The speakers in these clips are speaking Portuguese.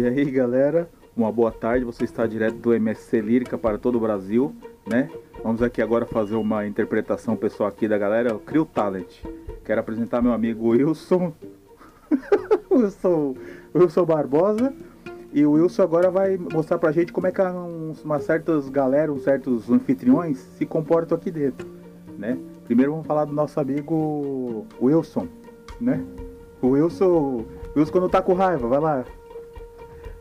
E aí, galera, uma boa tarde. Você está direto do MSC Lírica para todo o Brasil, né? Vamos aqui agora fazer uma interpretação pessoal aqui da galera, Crio Talent. Quero apresentar meu amigo Wilson. Wilson, Wilson Barbosa. E o Wilson agora vai mostrar pra gente como é que umas certas galera, uns certos anfitriões se comportam aqui dentro, né? Primeiro vamos falar do nosso amigo Wilson, né? O Wilson, Wilson quando tá com raiva, vai lá.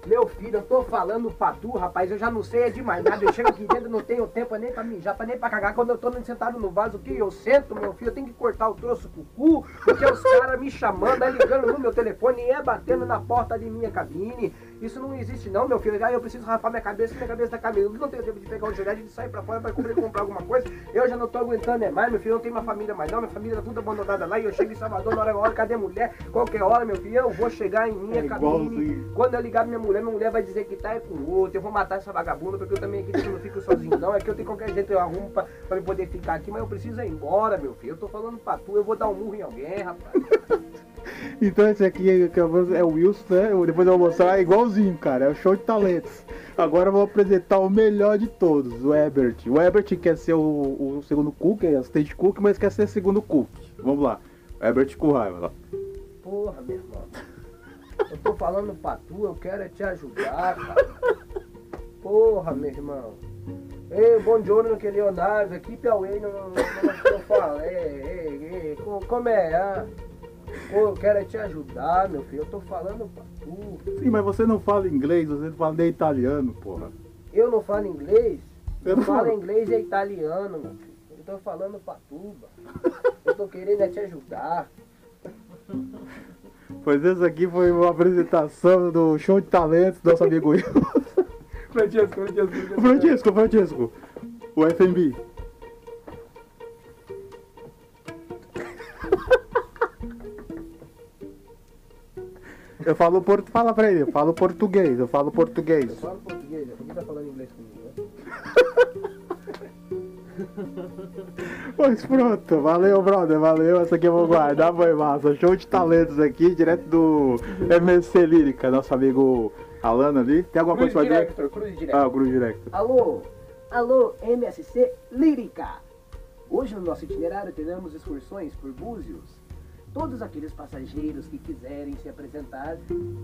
Meu filho, eu tô falando pra tu, rapaz, eu já não sei é de mais nada. Eu chego aqui dentro, não tenho tempo nem pra mijar, pra nem pra cagar. Quando eu tô sentado no vaso, que eu sento, meu filho, eu tenho que cortar o troço com o cu, porque os caras me chamando, aí ligando no meu telefone e é batendo na porta de minha cabine. Isso não existe não, meu filho. Aí eu preciso rapar minha cabeça, minha cabeça tá caminhando. Eu não tenho tempo de pegar um gilete, de sair pra fora pra comprar, comprar alguma coisa. Eu já não tô aguentando é mais, meu filho. Eu não tenho uma família mais não. Minha família tá tudo abandonada lá. E eu chego em Salvador na hora, hora cadê a mulher? Qualquer hora, meu filho, eu vou chegar em minha É cabine. Quando eu ligar minha mulher, minha mulher vai dizer que tá é com outro. Eu vou matar essa vagabunda, porque eu também aqui não fico sozinho não. É que eu tenho qualquer jeito, eu arrumo pra, pra me poder ficar aqui, mas eu preciso ir embora, meu filho. Eu tô falando pra tu, eu vou dar um murro em alguém, rapaz. Então esse aqui é o Wilson, né? Depois eu vou mostrar é igualzinho, cara. É o show de talentos. Agora eu vou apresentar o melhor de todos, o Ebert. O Ebert quer ser o, o segundo cook, é assistente cook, mas quer ser segundo cook. Vamos lá. O Ebert com raiva lá. Porra, meu irmão. Eu tô falando pra tu, eu quero é te ajudar, cara. Porra, meu irmão. Ei, bom giorno que Leonardo, aqui Piauí não, não, não, não fala. Ei, ei, ei, co- como é? Ah? Pô, eu quero é te ajudar, meu filho. Eu tô falando pra tu. Sim, mas você não fala inglês, você não fala nem italiano, porra. Eu não falo inglês? Eu não falo inglês e italiano, meu filho. Eu tô falando pra tu, mano. Eu tô querendo é te ajudar. Pois esse aqui foi uma apresentação do show de talentos do nosso amigo Wilson. Francesco, Francesco. Francisco, Francisco. O FMB. Eu falo português, fala pra ele, eu falo português, eu falo português. Eu falo português, né? Ninguém tá falando inglês comigo, né? Pois pronto, valeu brother, valeu, essa aqui eu vou guardar, foi massa. Show de talentos aqui, direto do MSC Lírica, nosso amigo Alano ali. Tem alguma Cruz coisa pra dizer? Cruz Director. Ah, o Cruz Director. Alô, alô, MSC Lírica. Hoje no nosso itinerário teremos excursões por Búzios. Todos aqueles passageiros que quiserem se apresentar,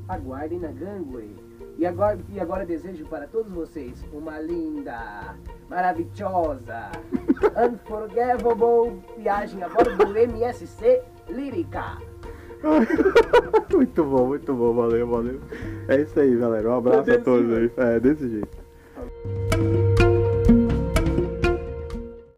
aguardem na gangway. E agora, e agora desejo para todos vocês uma linda, maravilhosa, unforgettable viagem a bordo do MSC Lírica. muito bom, muito bom, valeu, valeu. É isso aí, galera. Um abraço a todos aí. É, desse jeito.